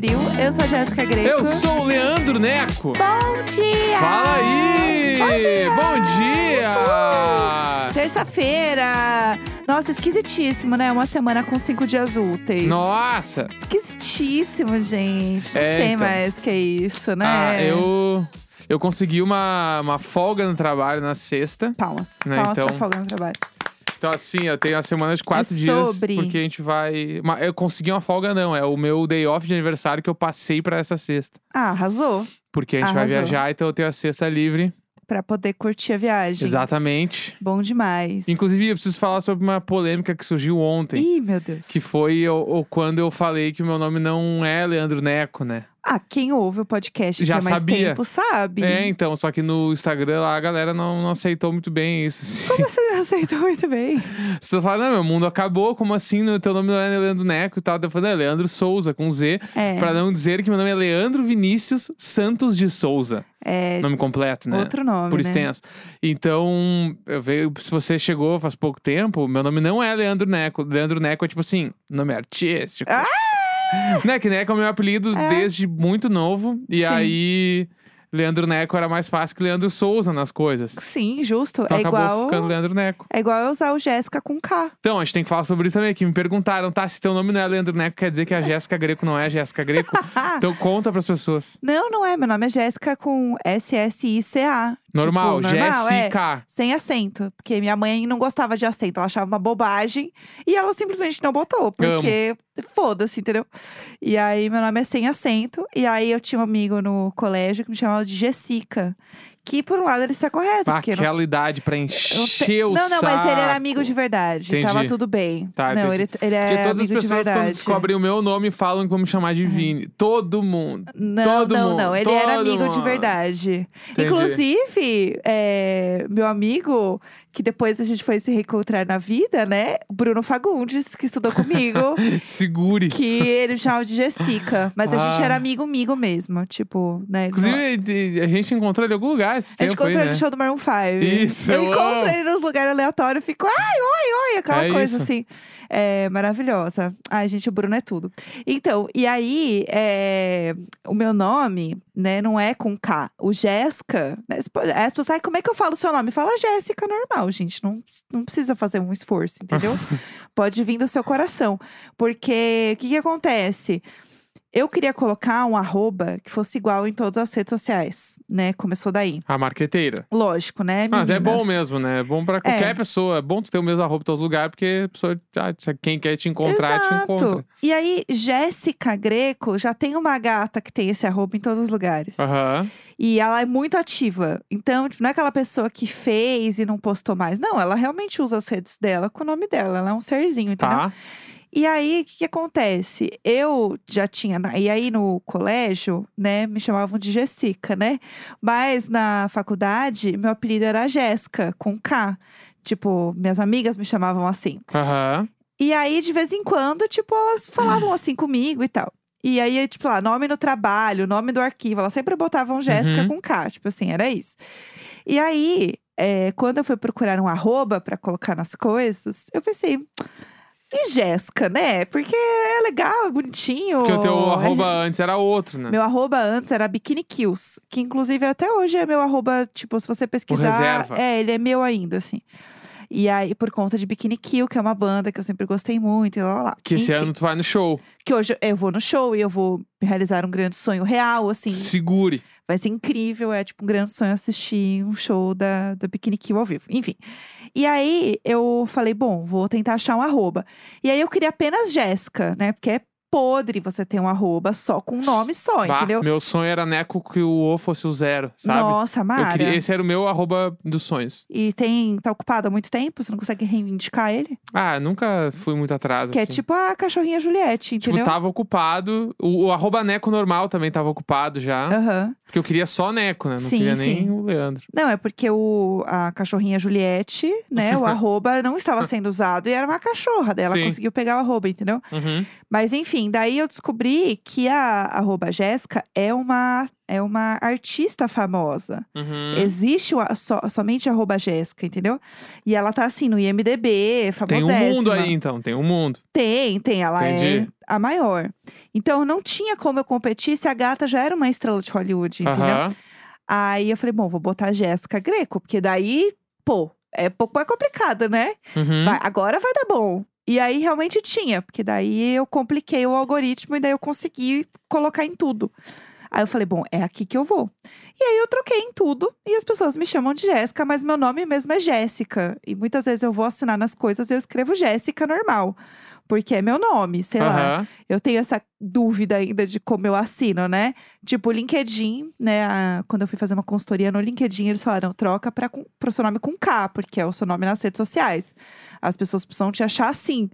terça-feira, 26 de abril. Eu sou a Jéssica Greco. Eu sou o Leandro Neco. Bom dia! Fala aí! Bom dia! Bom dia! Terça-feira! Nossa, esquisitíssimo, né? Uma semana com cinco dias úteis. Nossa! Esquisitíssimo, gente. Não É, sei então. mais o que é isso, né? Ah, eu, eu consegui uma, uma folga no trabalho na sexta. Palmas. Né, Palmas então- pra folga no trabalho. Então, assim, eu tenho uma semana de quatro É dias. sobre. Porque a gente vai. Mas Eu consegui uma folga, não. É o meu day off de aniversário que eu passei pra essa sexta. Ah, arrasou. Porque a gente vai Arrasou. viajar, então eu tenho a sexta livre. Pra poder curtir a viagem. Exatamente. Bom demais. Inclusive, eu preciso falar sobre uma polêmica que surgiu ontem. Ih, meu Deus. Que foi o, o- quando eu falei que o meu nome não é Leandro Neco, né? Ah, quem ouve o podcast Já há mais sabia. tempo sabe. É, então, só que no Instagram lá a galera não, não aceitou muito bem isso. assim. Como você não aceitou muito bem? As pessoas falaram, não, meu mundo acabou, como assim? No teu nome não é Leandro Neco e tal. Eu falei, não, é Leandro Souza, com Z. É, Pra não dizer que meu nome é Leandro Vinícius Santos de Souza. é Nome completo, né? outro nome, Por né? extenso. Então, eu vejo, se você chegou faz pouco tempo, meu nome não é Leandro Neco. Leandro Neco é tipo assim, nome artístico. Ah! Né, que Neco é o meu apelido É. desde muito novo. E Sim. aí, Leandro Neco era mais fácil que Leandro Souza nas coisas. Sim, justo. Então é acabou igual. ficando Leandro Neco. É igual eu usar o Jéssica com K. Então, a gente tem que falar sobre isso também, que me perguntaram, tá, se teu nome não é Leandro Neco, quer dizer que a Jéssica Greco não é a Jéssica Greco? então conta pras pessoas. Não, não é. Meu nome é Jéssica com S-S-I-C-A. Normal, tipo, normal, é. Jéssica. Sem acento. Porque minha mãe não gostava de acento. Ela achava uma bobagem. E ela simplesmente não botou. Porque foda-se, entendeu? E aí, meu nome é sem acento. E aí, eu tinha um amigo no colégio que me chamava de Jessica. Que, por um lado, ele está correto. Porque não- aquela idade pra não, te- encher o não, não, mas ele era saco. amigo de verdade. Entendi. Tava tudo bem. Tá, não, entendi. ele, ele é Porque todas as amigo de pessoas, verdade. quando descobrem o meu nome, falam me chamar de Vini. Todo mundo. Não, Todo não, mundo, não. Ele era amigo de mundo. verdade. Entendi. Inclusive, é, meu amigo, que depois a gente foi se reencontrar na vida, né? O Bruno Fagundes, que estudou comigo. Segure. que ele chamava de Jessica. Mas a gente Ah. era amigo, amigo mesmo. Tipo, né? ele não- Inclusive, a gente encontrou ele em algum lugar esse a gente tempo aí, encontrou ele né? no show do Maroon 5. Isso, Eu eu encontro ele nos lugares aleatórios e fico, ai, oi, oi, aquela É coisa isso. assim. É maravilhosa. Ai, gente, o Bruno é tudo. Então, e aí, é, o meu nome, né, não é com K. O Jéssica, né, as pessoas- ai, como é que eu falo o seu nome? Fala Jéssica normal, gente. Não, não precisa fazer um esforço, entendeu? Pode vir do seu coração. Porque, o que que acontece? Eu queria colocar um arroba que fosse igual em todas as redes sociais, né? Começou daí. A marqueteira. Lógico, né, Mas é bom meninas? mesmo, né? É bom pra qualquer pessoa. É bom tu ter o mesmo arroba em todos os lugares, porque a pessoa, ah, quem quer te encontrar, te Exato. encontra. E aí, Jéssica Greco já tem uma gata que tem esse arroba em todos os lugares. Aham. E ela é muito ativa. Então, tipo, não é aquela pessoa que fez e não postou mais. Não, ela realmente usa as redes dela com o nome dela. Ela é um serzinho, entendeu? Tá. E aí, o que, que acontece? Eu já tinha. E aí, no colégio, né, me chamavam de Jessica, né? Mas na faculdade, meu apelido era Jéssica, com K. Tipo, minhas amigas me chamavam assim. Aham. E aí, de vez em quando, tipo, elas falavam assim comigo e tal. E aí, tipo, lá, nome no trabalho, nome do arquivo. Elas sempre botavam Jéssica Uhum. com K. Tipo assim, era isso. E aí, é, quando eu fui procurar um arroba pra colocar nas coisas, eu pensei. E Jéssica, né? Porque é legal, é bonitinho. Porque o teu arroba antes era outro, né? Meu arroba antes era Bikini Kills, que inclusive até hoje é meu arroba, tipo, se você pesquisar, reserva. é, ele é meu ainda, assim. E aí, por conta de Bikini Kill, que é uma banda que eu sempre gostei muito, e lá, lá, lá. Que esse Enfim, ano tu vai no show. Que hoje eu vou no show e eu vou realizar um grande sonho real, assim. Segure. Vai ser incrível, é tipo um grande sonho assistir um show da, da Bikini Kill ao vivo. Enfim. E aí, eu falei, bom, vou tentar achar um arroba. E aí, eu queria apenas Jéssica, né? Porque é podre você ter um arroba só com um nome só, Bah, entendeu? meu sonho era Neco que o O fosse o zero, sabe? Nossa, Mara. queria, esse era o meu arroba dos sonhos. E tem, tá ocupado há muito tempo? Você não consegue reivindicar ele? Ah, nunca fui muito atrás, Que é assim. tipo a cachorrinha Juliette, Tipo, entendeu? tava ocupado. O, o arroba Neco normal também tava ocupado já. Aham. Porque eu queria só Neco, né? Não Sim, queria sim. nem o Leandro. Não, é porque o, a cachorrinha Juliette, né? o arroba não estava sendo usado e era uma cachorra. Daí ela Sim. conseguiu pegar o arroba, entendeu? Uhum. Mas enfim, enfim, daí eu descobri que a arroba Jéssica é uma, é uma artista famosa. Uhum. Existe o, só, somente arroba Jéssica, entendeu? E ela tá assim no IMDB, Tem famosíssima. um mundo aí, então. Tem um mundo. Tem, tem. Ela é Entendi. a maior. Então não tinha como eu competir se a gata já era uma estrela de Hollywood, entendeu? Aham. Aí eu falei, bom, vou botar a Jéssica Greco, porque daí, pô, é pouco mais complicado, né? Uhum. Vai- agora vai dar bom. E aí realmente tinha, porque daí eu compliquei o algoritmo e daí eu consegui colocar em tudo. Aí eu falei, bom, é aqui que eu vou. E aí eu troquei em tudo e as pessoas me chamam de Jéssica, mas meu nome mesmo é Jéssica. E muitas vezes eu vou assinar nas coisas e eu escrevo Jéssica normal. Porque é meu nome, sei lá. Aham. Eu tenho essa dúvida ainda de como eu assino, né? Tipo, o LinkedIn, né? a- quando eu fui fazer uma consultoria no LinkedIn, eles falaram: troca para o seu nome com K, porque é o seu nome nas redes sociais. As pessoas precisam te achar assim.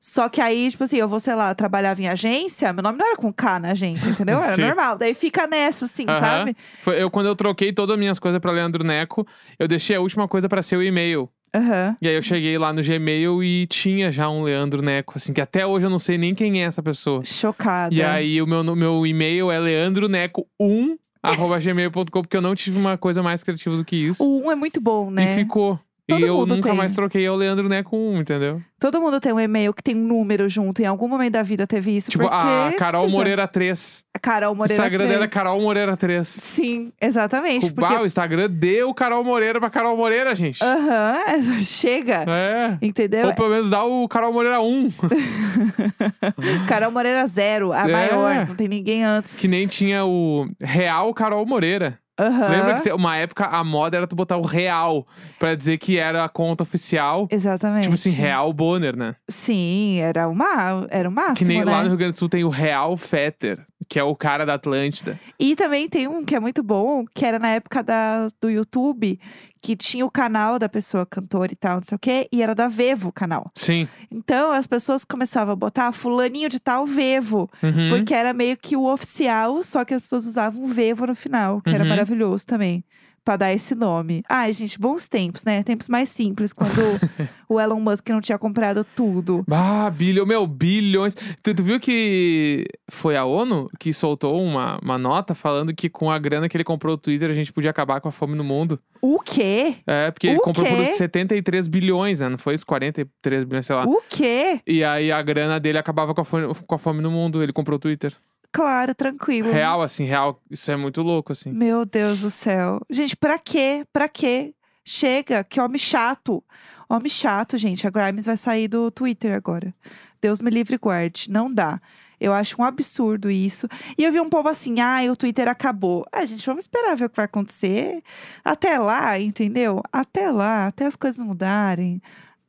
Só que aí, tipo assim, eu vou, sei lá, trabalhava em agência, meu nome não era com K na agência, entendeu? Era Sim. normal. Daí fica nessa, assim, Aham. sabe? Foi eu, quando eu troquei todas as minhas coisas pra Leandro Neco, eu deixei a última coisa pra ser o e-mail. Aham. E aí eu cheguei lá no Gmail e tinha já um Leandro Neco, assim, que até hoje eu não sei nem quem é essa pessoa. Chocada. E aí o meu, meu e-mail é leandroneco1 arroba gmail.com, porque eu não tive uma coisa mais criativa do que isso. O um é muito bom, né? E ficou. Todo e eu nunca tem. mais troquei ao Leandro Neco 1, entendeu? Todo mundo tem um e-mail que tem um número junto. Em algum momento da vida teve isso. Tipo, a Carol precisa. Moreira 3. A Carol O Moreira. Instagram três. dela é Carol Moreira 3. Sim, exatamente. Porque... o Instagram deu Carol Moreira pra Carol Moreira, gente. Aham, chega. É. Entendeu? Ou pelo menos dá o Carol Moreira 1. Carol Moreira zero, a É. maior. Não tem ninguém antes. Que nem tinha o Real Carol Moreira. Aham. Lembra que uma época a moda era tu botar o Real pra dizer que era a conta oficial. Exatamente. Tipo assim, Real Bonner, né? Sim, era uma, era o máximo, Que nem né? lá no Rio Grande do Sul tem o Real Fetter, que é o cara da Atlântida. E também tem um que é muito bom, que era na época da, do YouTube, que tinha o canal da pessoa cantora e tal, não sei o quê, e era da Vevo o canal. Sim. Então as pessoas começavam a botar fulaninho de tal Vevo, Uhum. porque era meio que o oficial, só que as pessoas usavam Vevo no final, que era Uhum. maravilhoso também. Pra dar esse nome. Ai, gente, bons tempos, né? Tempos mais simples, quando o Elon Musk não tinha comprado tudo. Ah, bilhão, meu, bilhões. Tu, tu viu que foi a ONU que soltou uma, uma nota falando que com a grana que ele comprou o Twitter a gente podia acabar com a fome no mundo? O quê? É, porque ele O comprou por quê? 73 bilhões, né? Não foi isso? 43 bilhões, sei lá. O quê? E aí a grana dele acabava com a, fome, com a fome no mundo. Ele comprou o Twitter. Claro, tranquilo. Real, assim, real. Isso é muito louco, assim. Meu Deus do céu. Gente, pra quê? Pra quê? Chega, que homem chato. Homem chato, gente. A Grimes vai sair do Twitter agora. Deus me livre e guarde. Não dá. Eu acho um absurdo isso. E eu vi um povo assim, ah, o Twitter acabou. Ah, gente, vamos esperar ver o que vai acontecer. Até lá, entendeu? Até lá, até as coisas mudarem.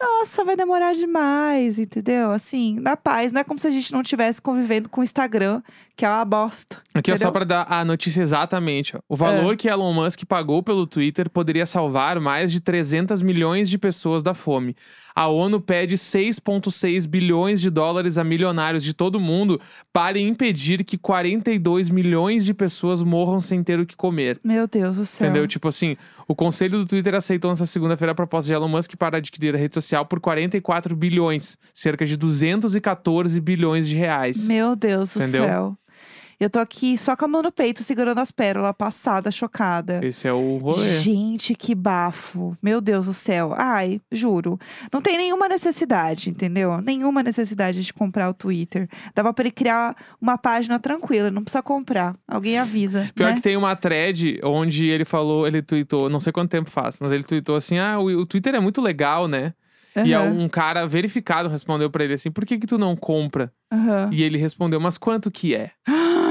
Nossa, vai demorar demais, entendeu? Assim, na paz. Não é como se a gente não estivesse convivendo com o Instagram, que é uma bosta. Aqui é só entendeu? pra dar a notícia exatamente. Ó. O valor que Elon Musk pagou pelo Twitter poderia salvar mais de 300 milhões de pessoas da fome. A ONU pede 6,6 bilhões de dólares a milionários de todo mundo para impedir que 42 milhões de pessoas morram sem ter o que comer. Meu Deus do céu. Entendeu? Tipo assim, o conselho do Twitter aceitou nessa segunda-feira a proposta de Elon Musk para adquirir a rede social por 44 bilhões, cerca de 214 bilhões de reais. Meu Deus do Entendeu? céu. Eu tô aqui só com a mão no peito, segurando as pérolas, passada, chocada. Esse é o rolê. Gente, que bafo. Meu Deus do céu. Ai, juro. Não tem nenhuma necessidade, entendeu? Nenhuma necessidade de comprar o Twitter. Dava pra ele criar uma página tranquila, não precisa comprar. Alguém avisa. Pior né? que tem uma thread onde ele falou, ele tweetou, não sei quanto tempo faz, mas ele tweetou assim: ah, o, o Twitter é muito legal, né? E aí Aham, um cara verificado respondeu pra ele assim: por que que tu não compra? aham. E ele respondeu: mas quanto que é?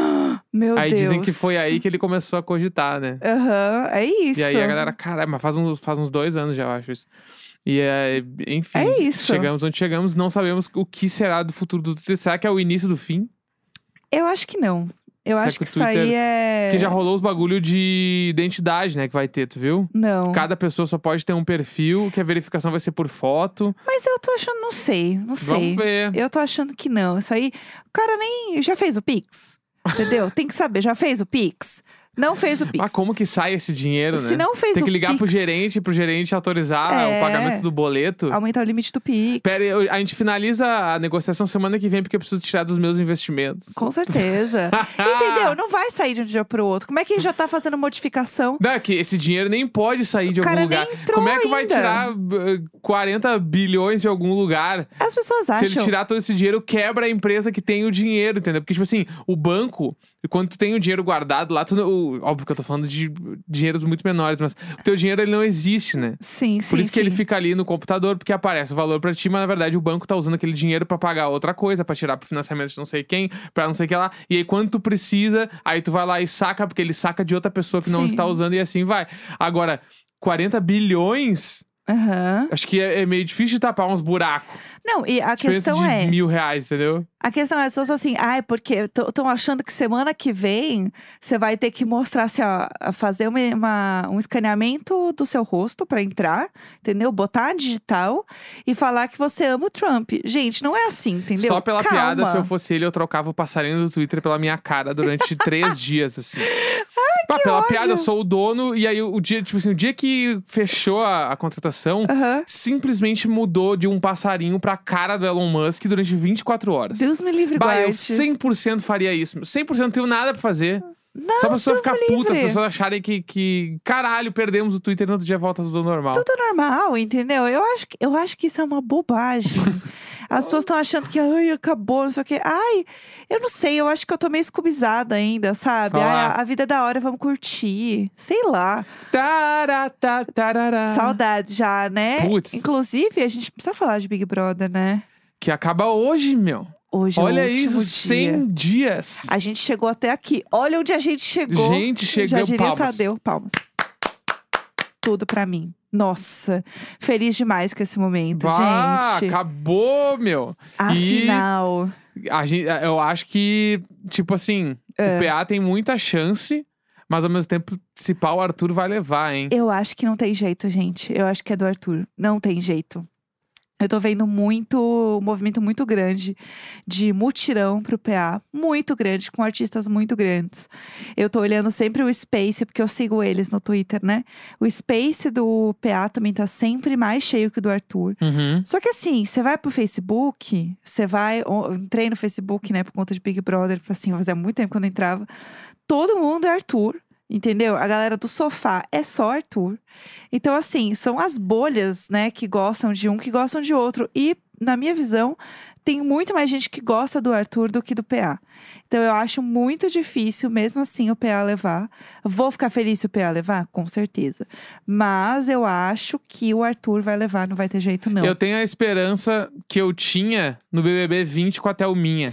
Meu aí Deus. dizem que foi aí que ele começou a cogitar, né? Aham, é isso. E aí a galera, caralho, mas faz uns, faz uns dois anos já, eu acho isso. E é, enfim, É isso. chegamos onde chegamos, não sabemos o que será do futuro do Twitter. Será que é o início do fim? Eu acho que não. Eu Será acho que que, o isso aí Twitter- é. Porque já rolou os bagulho de identidade, né, que vai ter, tu viu? Não. Cada pessoa só pode ter um perfil, que a verificação vai ser por foto. Mas eu tô achando, não sei, não sei. Vamos ver. Eu tô achando que não. Isso aí, o cara nem já fez o Pix. Entendeu? Tem que saber, já fez o Pix? Não fez o Pix. Mas como que sai esse dinheiro, né? Se não fez Tem o que ligar pro gerente, pro gerente autorizar É. o pagamento do boleto. Aumentar o limite do Pix. Pera, aí, eu- a gente finaliza a negociação semana que vem porque eu preciso tirar dos meus investimentos. Com certeza. Entendeu? Não vai sair de um dia pro outro. Como é que já tá fazendo modificação? Não, é que esse dinheiro nem pode sair de O algum lugar. Como é que vai ainda. tirar uh, 40 bilhões de algum lugar? As pessoas Se ele acham. tirar todo esse dinheiro, quebra a empresa que tem o dinheiro, entendeu? Porque, tipo assim, o banco, quando tu tem o dinheiro guardado lá, tu, o- óbvio que eu tô falando de dinheiros muito menores, mas o teu dinheiro ele não existe, né? Sim, sim. Por isso que ele sim. fica ali no computador, porque aparece o valor pra ti, mas na verdade o banco tá usando aquele dinheiro pra pagar outra coisa, pra tirar pro financiamento de não sei quem, pra não sei o que lá. E aí quando tu precisa, aí tu vai lá e saca, porque ele saca de outra pessoa que não Sim. está usando e assim vai. Agora, 40 bilhões, Aham. acho que é, é meio difícil de tapar uns buracos. Não, e a Diferença questão de é. mil reais, entendeu? A questão é, as pessoas assim, ai, porque estão achando que semana que vem você vai ter que mostrar, assim, ó, fazer uma, uma- um escaneamento do seu rosto pra entrar, entendeu? Botar a digital e falar que você ama o Trump. Gente, não é assim, entendeu? Só pela Calma. piada, se eu fosse ele, eu trocava o passarinho do Twitter pela minha cara durante três dias, assim. Ai, pela ódio. piada, eu sou o dono, e aí o dia, tipo assim, o dia que fechou a, a contratação, simplesmente mudou de um passarinho pra cara do Elon Musk durante 24 horas. Deus me livre, Bah, eu guarde. 100% faria isso. 100% não tenho nada pra fazer. Não, Só pra pessoa Deus ficar puta, as pessoas acharem que, que, caralho, perdemos o Twitter e no outro dia volta tudo normal. Tudo normal, entendeu? Eu acho, que- eu acho que isso é uma bobagem. As pessoas estão achando que, ai, acabou, não sei o quê. Ai, eu não sei, eu acho que eu tô meio escubizada ainda, sabe? Ai, a, a vida é da hora, vamos curtir. Sei lá. Tará, tarará. Saudades já, né? Putz. Inclusive, a gente precisa falar de Big Brother, né? Que acaba hoje, meu. Hoje é Olha último isso, dia. 100 dias. A gente chegou até aqui. Olha onde a gente chegou. Gente, Já chegou diria o palmas. Tadeu, palmas. Tudo pra mim. Nossa, feliz demais com esse momento, Ah, gente. acabou, meu. Afinal, A gente, eu acho que, tipo assim, É. o PA tem muita chance, mas ao mesmo tempo, se pá, o Arthur vai levar, hein? eu acho que não tem jeito, gente. Eu acho que é do Arthur. Não tem jeito. Eu tô vendo muito, um movimento muito grande de mutirão pro PA. Muito grande, com artistas muito grandes. Eu tô olhando sempre o Space, porque eu sigo eles no Twitter, né? O Space do PA também tá sempre mais cheio que o do Arthur. Uhum. Só que assim, você vai pro Facebook, você vai. Eu entrei no Facebook, né, por conta de Big Brother, assim, fazia muito tempo que eu não entrava. Todo mundo é Arthur, entendeu? A galera do sofá é só Arthur. Então, assim, são as bolhas, né, que gostam de um, que gostam de outro. E, na minha visão, tem muito mais gente que gosta do Arthur do que do PA. Então, eu acho muito difícil, mesmo assim, o PA levar. Vou ficar feliz se o PA levar? Com certeza. Mas eu acho que o Arthur vai levar, não vai ter jeito, não. Eu tenho a esperança que eu tinha no BBB 20 com a Thelminha.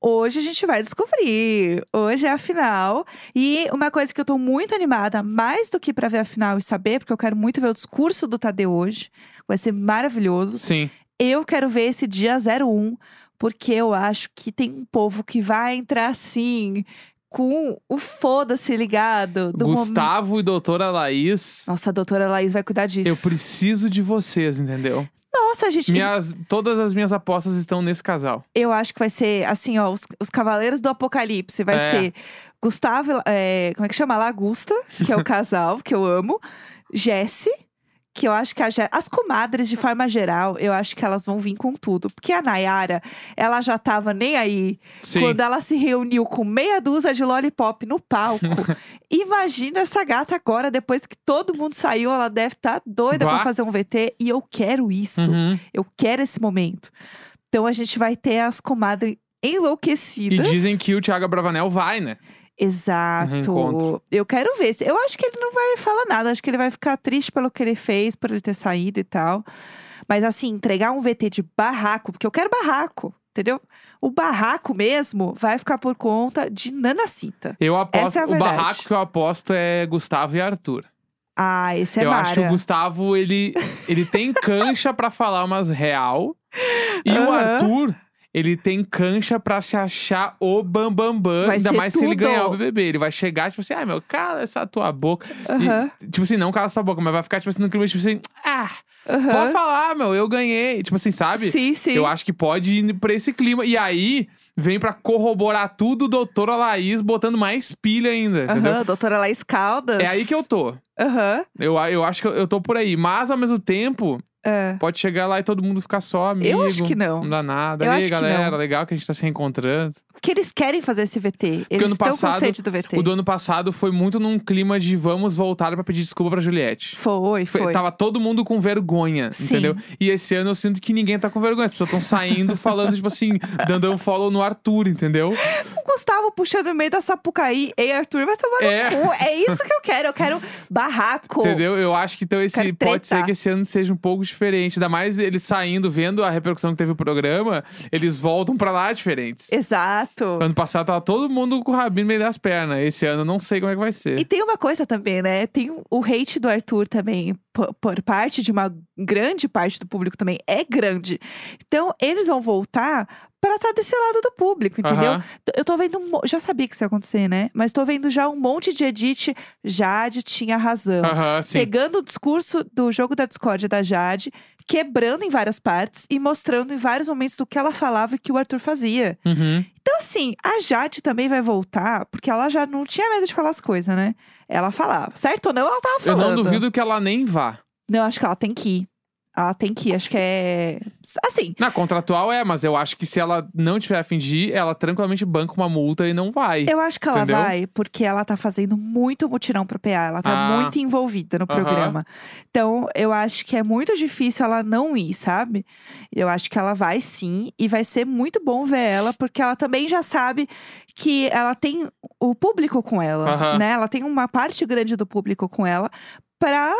hoje a gente vai descobrir. Hoje é a final. E uma coisa que eu tô muito animada, mais do que pra ver a final e saber, porque eu quero muito ver o discurso do Tadeu hoje. Vai ser maravilhoso. Sim. Eu quero ver esse dia 01, porque eu acho que tem um povo que vai entrar assim, com o foda-se ligado. Do momento. Gustavo e doutora Laís, Nossa, a doutora Laís vai cuidar disso. eu preciso de vocês, entendeu? Nossa, gente, Minhas, todas as minhas apostas estão nesse casal. eu acho que vai ser assim, ó, os, os Cavaleiros do Apocalipse. Vai É. ser Gustavo, é, como é que chama? Lagusta, que é o casal que eu amo. Jesse, que eu acho que as comadres, de forma geral, eu acho que elas vão vir com tudo. Porque a Nayara, ela já tava nem aí Sim. quando ela se reuniu com meia dúzia de lollipop no palco. Imagina essa gata agora, depois que todo mundo saiu, ela deve estar doida Bah. pra fazer um VT. E eu quero isso. Uhum. Eu quero esse momento. Então a gente vai ter as comadres E enlouquecidas. dizem que o Thiago Bravanel vai, né? Exato. Eu quero ver. Eu acho que ele não vai falar nada. Acho que ele vai ficar triste pelo que ele fez, por ele ter saído e tal. Mas assim, entregar um VT de barraco, porque eu quero barraco, entendeu? O barraco mesmo vai ficar por conta de Nanacita. Eu aposto. É o barraco que eu aposto é Gustavo e Arthur. Ah, esse é eu Mara. acho que o Gustavo, ele, ele tem cancha pra falar umas real. E o Aham. Arthur, ele tem cancha pra se achar o bambambam. Bam, bam, ainda mais se ele tudo. ganhar o BBB. Ele vai chegar, tipo assim, ai meu, cala essa tua boca. E, tipo assim, não cala essa boca, mas vai ficar, tipo assim, no clima, tipo assim, ah, Aham. pode falar, meu, eu ganhei. Tipo assim, sabe? Sim, sim. Eu acho que pode ir pra esse clima. E aí, vem pra corroborar tudo, doutora Laís botando mais pilha ainda? Aham, doutora Laís Caldas. É aí que eu tô. Aham. Eu, eu acho que eu, eu tô por aí. Mas, ao mesmo tempo, é. pode chegar lá e todo mundo ficar só amigo. Eu acho que não. Não dá nada. Eu e aí, galera, legal que a gente tá se reencontrando. Porque eles querem fazer esse VT. Eles ano estão com passado, sede do VT. O do ano passado foi muito num clima de vamos voltar pra pedir desculpa pra Juliette. Foi, Foi- foi. Tava todo mundo com vergonha, Sim. entendeu? E esse ano eu sinto que ninguém tá com vergonha. As pessoas estão saindo falando, tipo assim, dando um follow no Arthur, entendeu? O Gustavo puxando no meio da Sapucaí. Ei, Arthur, vai tomar É. no cu. É isso que eu quero. Eu quero barraco. Entendeu? Eu acho que então esse Quero pode ser que esse ano seja um pouco diferente. Ainda mais eles saindo, vendo a repercussão que teve o programa, eles voltam pra lá diferentes. Exato. Ano passado tava todo mundo com o rabinho no meio das pernas. Esse ano eu não sei como é que vai ser. E tem uma coisa também, né? Tem o hate do Arthur também, por, parte de uma grande parte do público também. É grande. Então, eles vão voltar pra estar desse lado do público, entendeu? Aham. Eu tô vendo. um Já sabia que isso ia acontecer, né? Mas tô vendo já um monte de edit. Jade tinha razão. Sim. Pegando o discurso do jogo da discórdia da Jade, quebrando em várias partes e mostrando em vários momentos do que ela falava e que o Arthur fazia. Uhum. Então, assim, a Jade também vai voltar, porque ela já não tinha medo de falar as coisas, né? Ela falava. Certo ou não, ela tava Eu falando. não duvido que ela nem vá. Não, acho que ela tem que ir. Ela tem que ir, acho que é. Assim, Na contratual é, mas eu acho que se ela não tiver a fim de ir, ela tranquilamente banca uma multa e não vai. eu acho que ela Entendeu? vai, porque ela tá fazendo muito mutirão pro PA. Ela tá Ah. muito envolvida no programa. Então, eu acho que é muito difícil ela não ir, sabe? Eu acho que ela vai sim. E vai ser muito bom ver ela, porque ela também já sabe que ela tem o público com ela, né? Ela tem uma parte grande do público com ela pra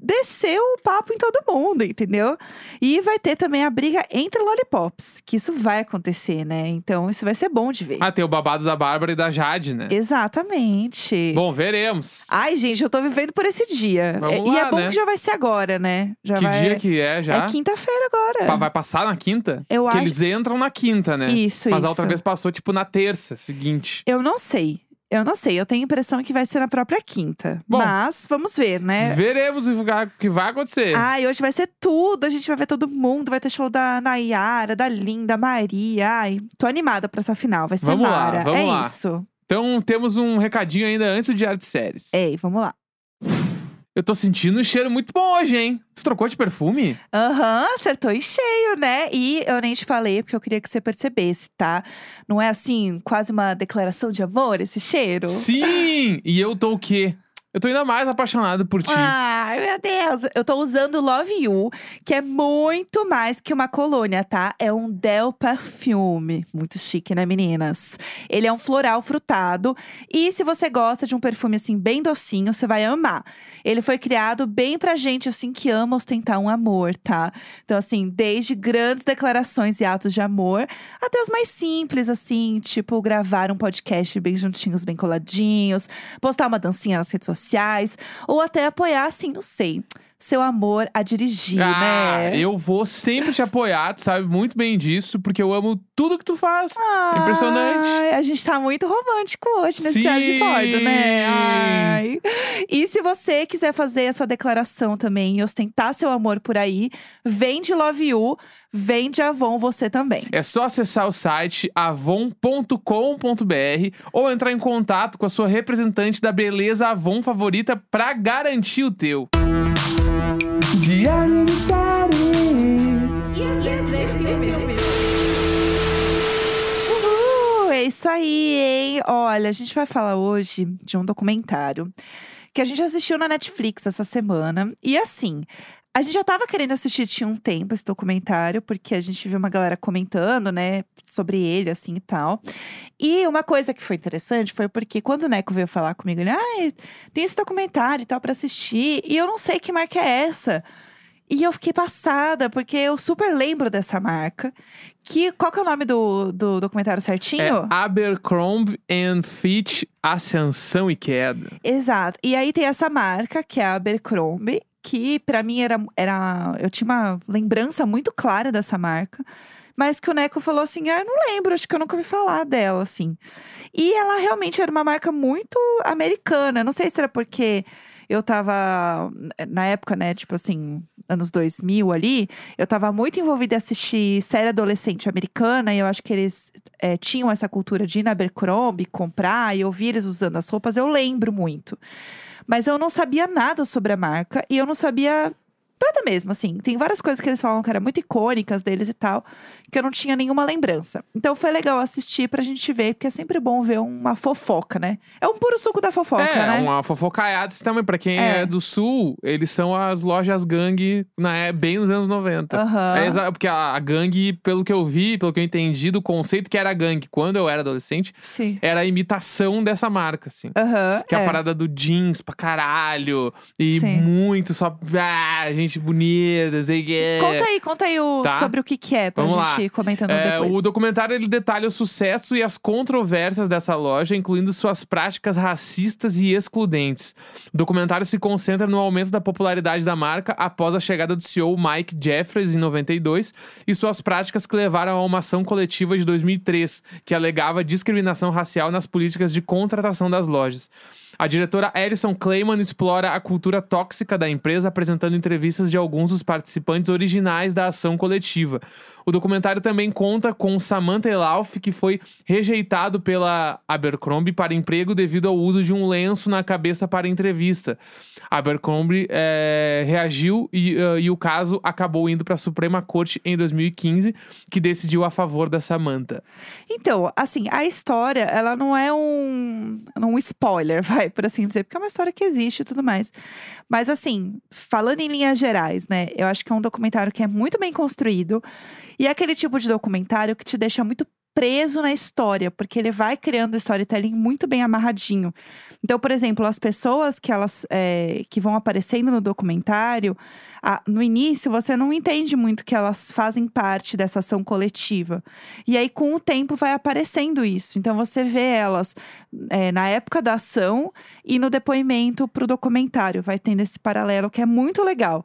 descer o papo em todo mundo, entendeu? E vai ter também a briga entre lollipops, que isso vai acontecer, né? Então, isso vai ser bom de ver. Ah, tem o babado da Bárbara e da Jade, né? Exatamente. Bom, veremos. Ai, gente, eu tô vivendo por esse dia. É- e lá, é bom né? que já vai ser agora, né? Já que vai... dia que é já? É quinta-feira agora. Vai passar na quinta? Eu Porque acho- eles entram na quinta, né? Isso, Mas isso. a outra vez passou, tipo, na terça seguinte. Eu não sei. Eu não sei. Eu tenho a impressão que vai ser na própria quinta. Bom, Mas vamos ver, né? Veremos o que- vai acontecer. Ai, hoje vai ser tudo. A gente vai ver todo mundo. Vai ter show da Nayara, da Linda, Maria. Ai, tô animada pra essa final. Vai ser Vamos lá, mara. vamos é lá. isso. Então temos um recadinho ainda antes do Diário de Séries. Ei, vamos lá. Eu tô sentindo um cheiro muito bom hoje, hein? Tu trocou de perfume? Aham, acertou em cheio, né? E eu nem te falei porque eu queria que você percebesse, tá? Não é assim, quase uma declaração de amor esse cheiro? Sim! E eu tô o quê? Eu tô ainda mais apaixonado por ti. Ai, meu Deus. Eu tô usando Love You, que é muito mais que uma colônia, tá? É um Del Perfume. Muito chique, né, meninas? Ele é um floral frutado. E se você gosta de um perfume, assim, bem docinho, você vai amar. Ele foi criado bem pra gente, assim, que ama ostentar um amor, tá? Então, assim, desde grandes declarações e atos de amor, até os mais simples, assim, tipo gravar um podcast bem juntinhos, bem coladinhos, postar uma dancinha nas redes sociais, ou até apoiar, assim, não sei, seu amor a dirigir, ah, né? eu vou sempre te apoiar, tu sabe muito bem disso, porque eu amo tudo que tu faz. É impressionante. A gente tá muito romântico hoje nesse Sim! de bordo, né? Ai. E se você quiser fazer essa declaração também e ostentar seu amor por aí, vem de Love You, vem de Avon você também. É só acessar o site avon.com.br ou entrar em contato com a sua representante da beleza Avon favorita pra garantir o teu. Diário de Uhul, é isso aí, hein? Olha, a gente vai falar hoje de um documentário que a gente assistiu na Netflix essa semana. E assim, a gente já tava querendo assistir tinha um tempo esse documentário, porque a gente viu uma galera comentando, né, sobre ele, assim e tal. E uma coisa que foi interessante foi porque quando o Neco veio falar comigo, ele, ah, tem esse documentário e tal pra assistir, e eu não sei que marca é essa. E eu fiquei passada, porque eu super lembro dessa marca. Que, qual que é o nome do, do documentário É certinho? Abercrombie and Fitch Ascensão e Queda. Exato. E aí tem essa marca, que é a Abercrombie, que pra mim era, era. Eu tinha uma lembrança muito clara dessa marca. Mas que o Neco falou assim: ah, eu não lembro, acho que eu nunca ouvi falar dela, assim. E ela realmente era uma marca muito americana. Não sei se era porque eu tava, na época, né, tipo assim, anos 2000 ali, eu tava muito envolvida em assistir série adolescente americana e eu acho que eles é, tinham essa cultura de ir na Abercrombie, comprar e ouvir eles usando as roupas, eu lembro muito. Mas eu não sabia nada sobre a marca e eu não sabia nada mesmo, assim. Tem várias coisas que eles falam que eram muito icônicas deles e tal, que eu não tinha nenhuma lembrança. Então foi legal assistir pra gente ver, porque é sempre bom ver uma fofoca, né? É um puro suco da fofoca, é, né? uma fofocaiada também. Pra quem é. É. do sul, eles são as lojas gangue, né, bem nos anos 90. Aham. É exa- porque a, a gangue, pelo que eu vi, pelo que eu entendi do conceito que era a gangue quando eu era adolescente, Sim. era a imitação dessa marca, assim. Aham. Que é a é. parada do jeans pra caralho. E Sim. muito só. Ah, gente bonita, não sei o quê. Conta aí, conta aí o, Tá. sobre o que, que é, pra Vamos gente lá. ir comentando É, depois. o documentário ele detalha o sucesso e as controvérsias dessa loja, incluindo suas práticas racistas e excludentes. O documentário se concentra no aumento da popularidade da marca após a chegada do CEO Mike Jeffries em 92 e suas práticas que levaram a uma ação coletiva de 2003, que alegava discriminação racial nas políticas de contratação das lojas. A diretora Alison Clayman explora a cultura tóxica da empresa, apresentando entrevistas de alguns dos participantes originais da ação coletiva. O documentário também conta com Samantha Elauf, que foi rejeitado pela Abercrombie para emprego devido ao uso de um lenço na cabeça para entrevista. Abercrombie eh, reagiu e, eh, e o caso acabou indo para a Suprema Corte em 2015, que decidiu a favor da Samantha. Então, assim, a história, ela não é um, um spoiler, vai, por assim dizer, porque é uma história que existe e tudo mais. Mas, assim, falando em linhas gerais, né, eu acho que é um documentário que é muito bem construído e é aquele tipo de documentário que te deixa muito preso na história, porque ele vai criando storytelling muito bem amarradinho. Então, por exemplo, as pessoas que elas é, que vão aparecendo no documentário, a- no início você não entende muito que elas fazem parte dessa ação coletiva. E aí, com o tempo, vai aparecendo isso. Então, você vê elas é, na época da ação e no depoimento pro documentário. Vai tendo esse paralelo que é muito legal.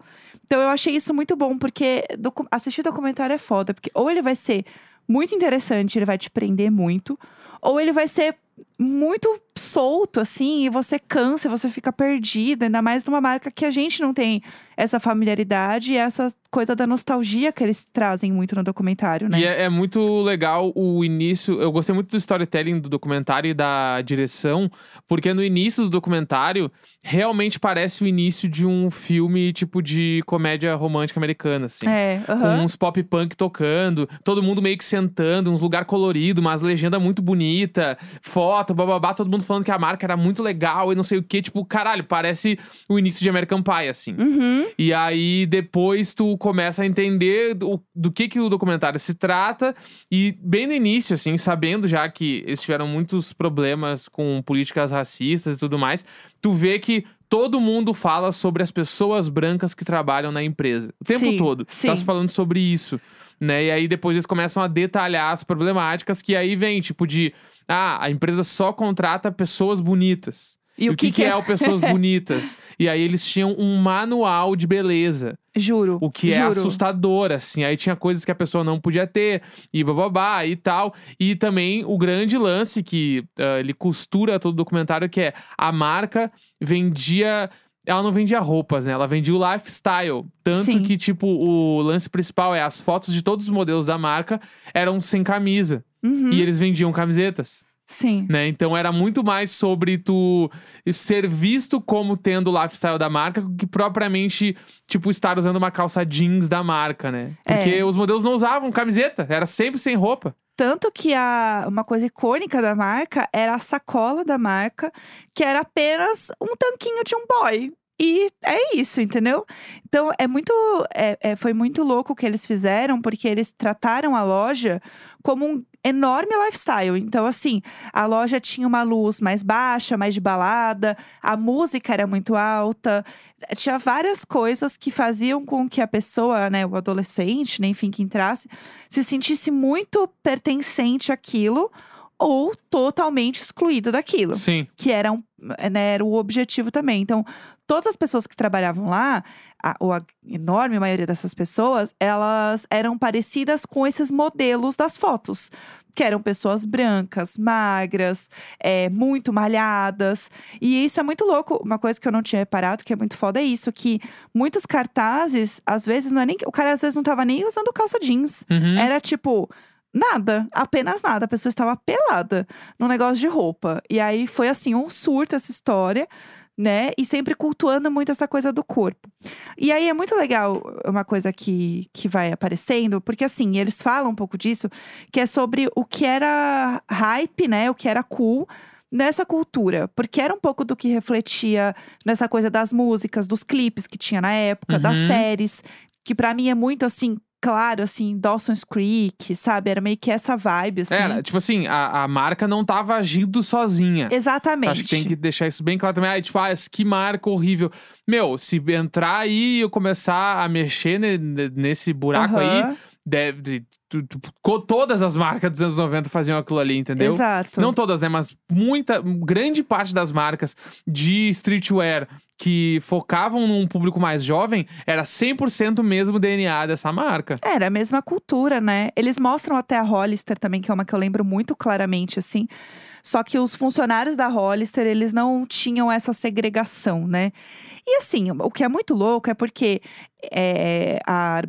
Então, eu achei isso muito bom, porque docu- assistir documentário é foda. Porque ou ele vai ser muito interessante, ele vai te prender muito, ou ele vai ser muito solto, assim, e você cansa, você fica perdido, ainda mais numa marca que a gente não tem essa familiaridade e essa coisa da nostalgia que eles trazem muito no documentário, né? E é, é muito legal o início. Eu gostei muito do storytelling do documentário e da direção, porque no início do documentário realmente parece o início de um filme tipo de comédia romântica americana, assim. É, Com aham. uns pop punk tocando, todo mundo meio que sentando, uns lugar colorido, umas legenda muito bonita, foto, bababá, todo mundo falando que a marca era muito legal e não sei o que, tipo, caralho, parece o início de American Pie, assim. Uhum. E aí depois tu começa a entender do, do que que o documentário se trata e bem no início assim, sabendo já que eles tiveram muitos problemas com políticas racistas e tudo mais, tu vê que todo mundo fala sobre as pessoas brancas que trabalham na empresa. O tempo Sim, todo. sim. Tá se falando sobre isso, né? E aí depois eles começam a detalhar as problemáticas que aí vem, tipo de ah, a empresa só contrata pessoas bonitas. E o que, que, é o pessoas bonitas? E aí eles tinham um manual de beleza. Juro. O que é juro. assustador, assim. Aí tinha coisas que a pessoa não podia ter, e bababá e tal. E também o grande lance que ah, ele costura todo o documentário, que é a marca vendia. Ela não vendia roupas, né? Ela vendia o lifestyle. Tanto Sim. que, tipo, o lance principal é as fotos de todos os modelos da marca eram sem camisa. Uhum. E eles vendiam camisetas Sim. né? Então era muito mais sobre tu ser visto como tendo o lifestyle da marca que propriamente, tipo, estar usando uma calça jeans da marca, né? Porque É. os modelos não usavam camiseta, era sempre sem roupa. Tanto que a, uma coisa icônica da marca era a sacola da marca, que era apenas um tanquinho de um boy. E é isso, entendeu? Então é muito. é- é- foi muito louco o que eles fizeram, porque eles trataram a loja como um enorme lifestyle. Então, assim, a loja tinha uma luz mais baixa, mais de balada, a música era muito alta. Tinha várias coisas que faziam com que a pessoa, né, o adolescente, né, enfim, que entrasse, se sentisse muito pertencente àquilo. Ou totalmente excluída daquilo Sim. que era, um, né, era o objetivo também. Então, todas as pessoas que trabalhavam lá, a, ou a enorme maioria dessas pessoas, elas eram parecidas com esses modelos das fotos. Que eram pessoas brancas, magras, é, muito malhadas. E isso é muito louco. Uma coisa que eu não tinha reparado, que é muito foda, é isso: que muitos cartazes, às vezes, não é nem. O cara às vezes não tava nem usando calça jeans. Uhum. Era tipo. Nada, apenas nada. A pessoa estava pelada no negócio de roupa. E aí foi assim, um surto essa história, né? E sempre cultuando muito essa coisa do corpo. E aí é muito legal uma coisa que, que vai aparecendo, porque assim, eles falam um pouco disso, que é sobre o que era hype, né? O que era cool nessa cultura, porque era um pouco do que refletia nessa coisa das músicas, dos clipes que tinha na época, das Uhum. séries, que pra mim é muito assim, claro, assim, Dawson's Creek, sabe? Era meio que essa vibe, assim. Era, tipo assim, a, a marca não tava agindo sozinha. Exatamente. Acho que tem que deixar isso bem claro também. Ah, tipo, ah, que marca horrível. Meu, se entrar aí e eu começar a mexer ne- ne- nesse buraco aí, Aham, deve. co- todas as marcas dos anos 90 faziam aquilo ali, entendeu? Exato. Não todas, né? Mas muita, grande parte das marcas de streetwear que focavam num público mais jovem era 100% mesmo DNA dessa marca. Era a mesma cultura, né? Eles mostram até a Hollister também, que é uma que eu lembro muito claramente, assim. Só que os funcionários da Hollister, eles não tinham essa segregação, né? E assim, o que é muito louco é porque é, a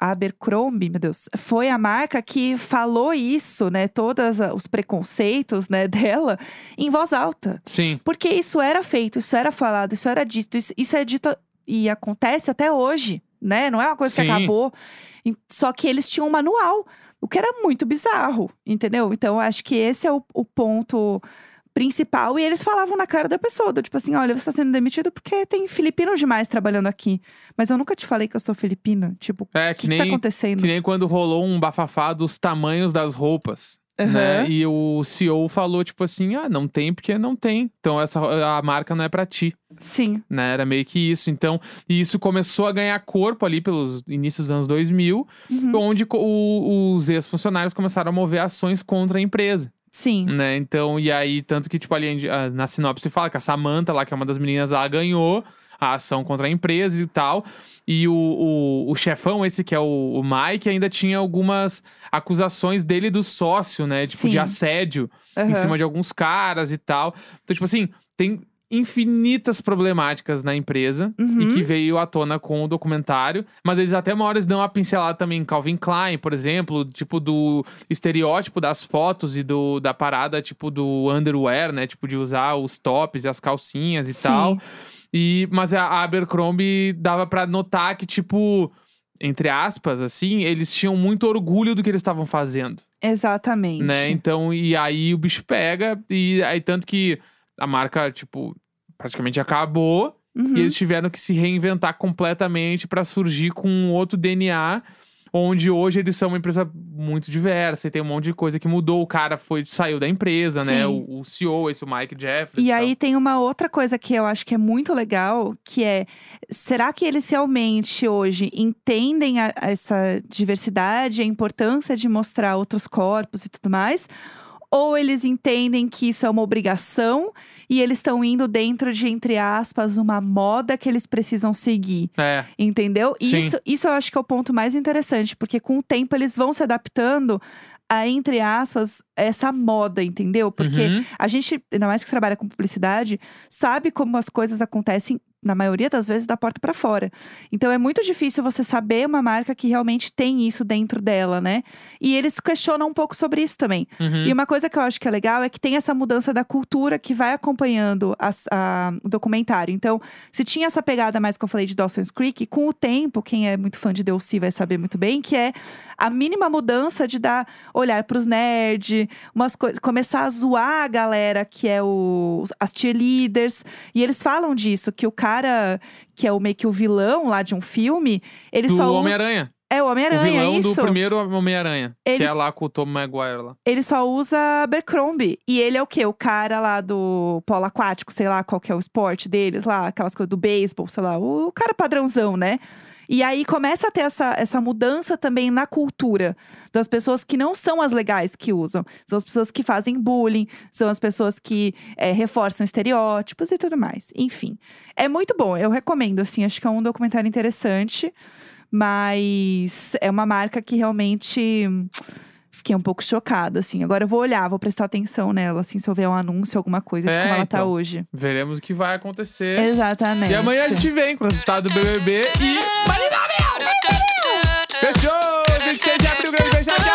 Abercrombie, meu Deus, foi a marca que falou isso, né? Todos os preconceitos né, dela em voz alta. Sim. Porque isso era feito, isso era falado, isso era dito, isso, isso é dito e acontece até hoje, né? Não é uma coisa que Sim. acabou. Em- Só que eles tinham um manual, o que era muito bizarro, entendeu? Então, acho que esse é o, o ponto principal. E eles falavam na cara da pessoa, do tipo assim, olha, você está sendo demitido porque tem filipino demais trabalhando aqui. Mas eu nunca te falei que eu sou filipino. Tipo, É o que que, que tá nem, acontecendo? que nem quando rolou um bafafá dos tamanhos das roupas. Aham. Né? E o CEO falou, tipo assim, ah, não tem porque não tem. Então essa a marca não é pra ti, Sim, né? Era meio que isso. Então, e isso começou a ganhar corpo ali pelos inícios dos anos 2000, Uhum. onde o- os ex-funcionários começaram a mover ações contra a empresa, sim. né? Então, e aí, tanto que, tipo, ali na sinopse fala que a Samantha lá, que é uma das meninas, ela ganhou a ação contra a empresa e tal. E o, o, o chefão, esse que é o, o Mike, ainda tinha algumas acusações dele do sócio, né? Tipo, de Sim. assédio em Aham. cima de alguns caras e tal. Então, tipo assim, tem infinitas problemáticas na empresa e Uhum. que veio à tona com o documentário. Mas eles até uma hora dão uma pincelada também em Calvin Klein, por exemplo, tipo do estereótipo das fotos e do, da parada, tipo do underwear, né? Tipo de usar os tops e as calcinhas e Sim. tal. E, mas a Abercrombie dava pra notar que, tipo, entre aspas, assim, eles tinham muito orgulho do que eles estavam fazendo Exatamente. né? Então, e aí o bicho pega, e aí tanto que a marca, tipo, praticamente acabou, Uhum. e eles tiveram que se reinventar completamente pra surgir com um outro DNA, onde hoje eles são uma empresa muito diversa, e tem um monte de coisa que mudou, o cara foi, saiu da empresa, né? Sim. O, o CEO, esse o Mike Jeffries. E tal. aí tem uma outra coisa que eu acho que é muito legal, que é será que eles realmente hoje entendem a- essa diversidade, a importância de mostrar outros corpos e tudo mais? Ou eles entendem que isso é uma obrigação e eles estão indo dentro de, entre aspas, uma moda que eles precisam seguir? É, Entendeu? E Sim. Isso, isso eu acho que é o ponto mais interessante, porque com o tempo eles vão se adaptando a, entre aspas, essa moda, entendeu? Porque uhum, a gente, ainda mais que trabalha com publicidade, sabe como as coisas acontecem, na maioria das vezes, da porta para fora. Então é muito difícil você saber uma marca que realmente tem isso dentro dela, né? E eles questionam um pouco sobre isso também. uhum. E uma coisa que eu acho que é legal é que tem essa mudança da cultura que vai acompanhando as- a- o documentário. Então, se tinha essa pegada mais que eu falei de Dawson's Creek, com o tempo, quem é muito fã de DLC vai saber muito bem, que é a mínima mudança de dar olhar pros nerds, umas coisas, começar a zoar a galera que é o, as cheerleaders. E eles falam disso, que o cara que é o meio que o vilão lá de um filme, ele Do só usa, Homem-Aranha. é o O Homem-Aranha, é vilão isso? do primeiro Homem-Aranha. Que é lá com o Tom Maguire lá. ele só usa Abercrombie. E ele é o quê? O cara lá do polo aquático, sei lá qual que é o esporte deles lá, aquelas coisas do beisebol, sei lá. O cara padrãozão, né? E aí começa a ter essa, essa mudança também na cultura das pessoas que não são as legais que usam. São as pessoas que fazem bullying, são as pessoas que é, reforçam estereótipos e tudo mais. Enfim, é muito bom. Eu recomendo, assim, acho que é um documentário interessante. Mas é uma marca que realmente fiquei um pouco chocada, assim. Agora eu vou olhar, vou prestar atenção nela, assim, se houver um anúncio, alguma coisa de É, como ela tá então. hoje. Veremos o que vai acontecer. Exatamente. E amanhã a gente vem com o resultado do BBB e Fechou! 26 de abril, grande beijão!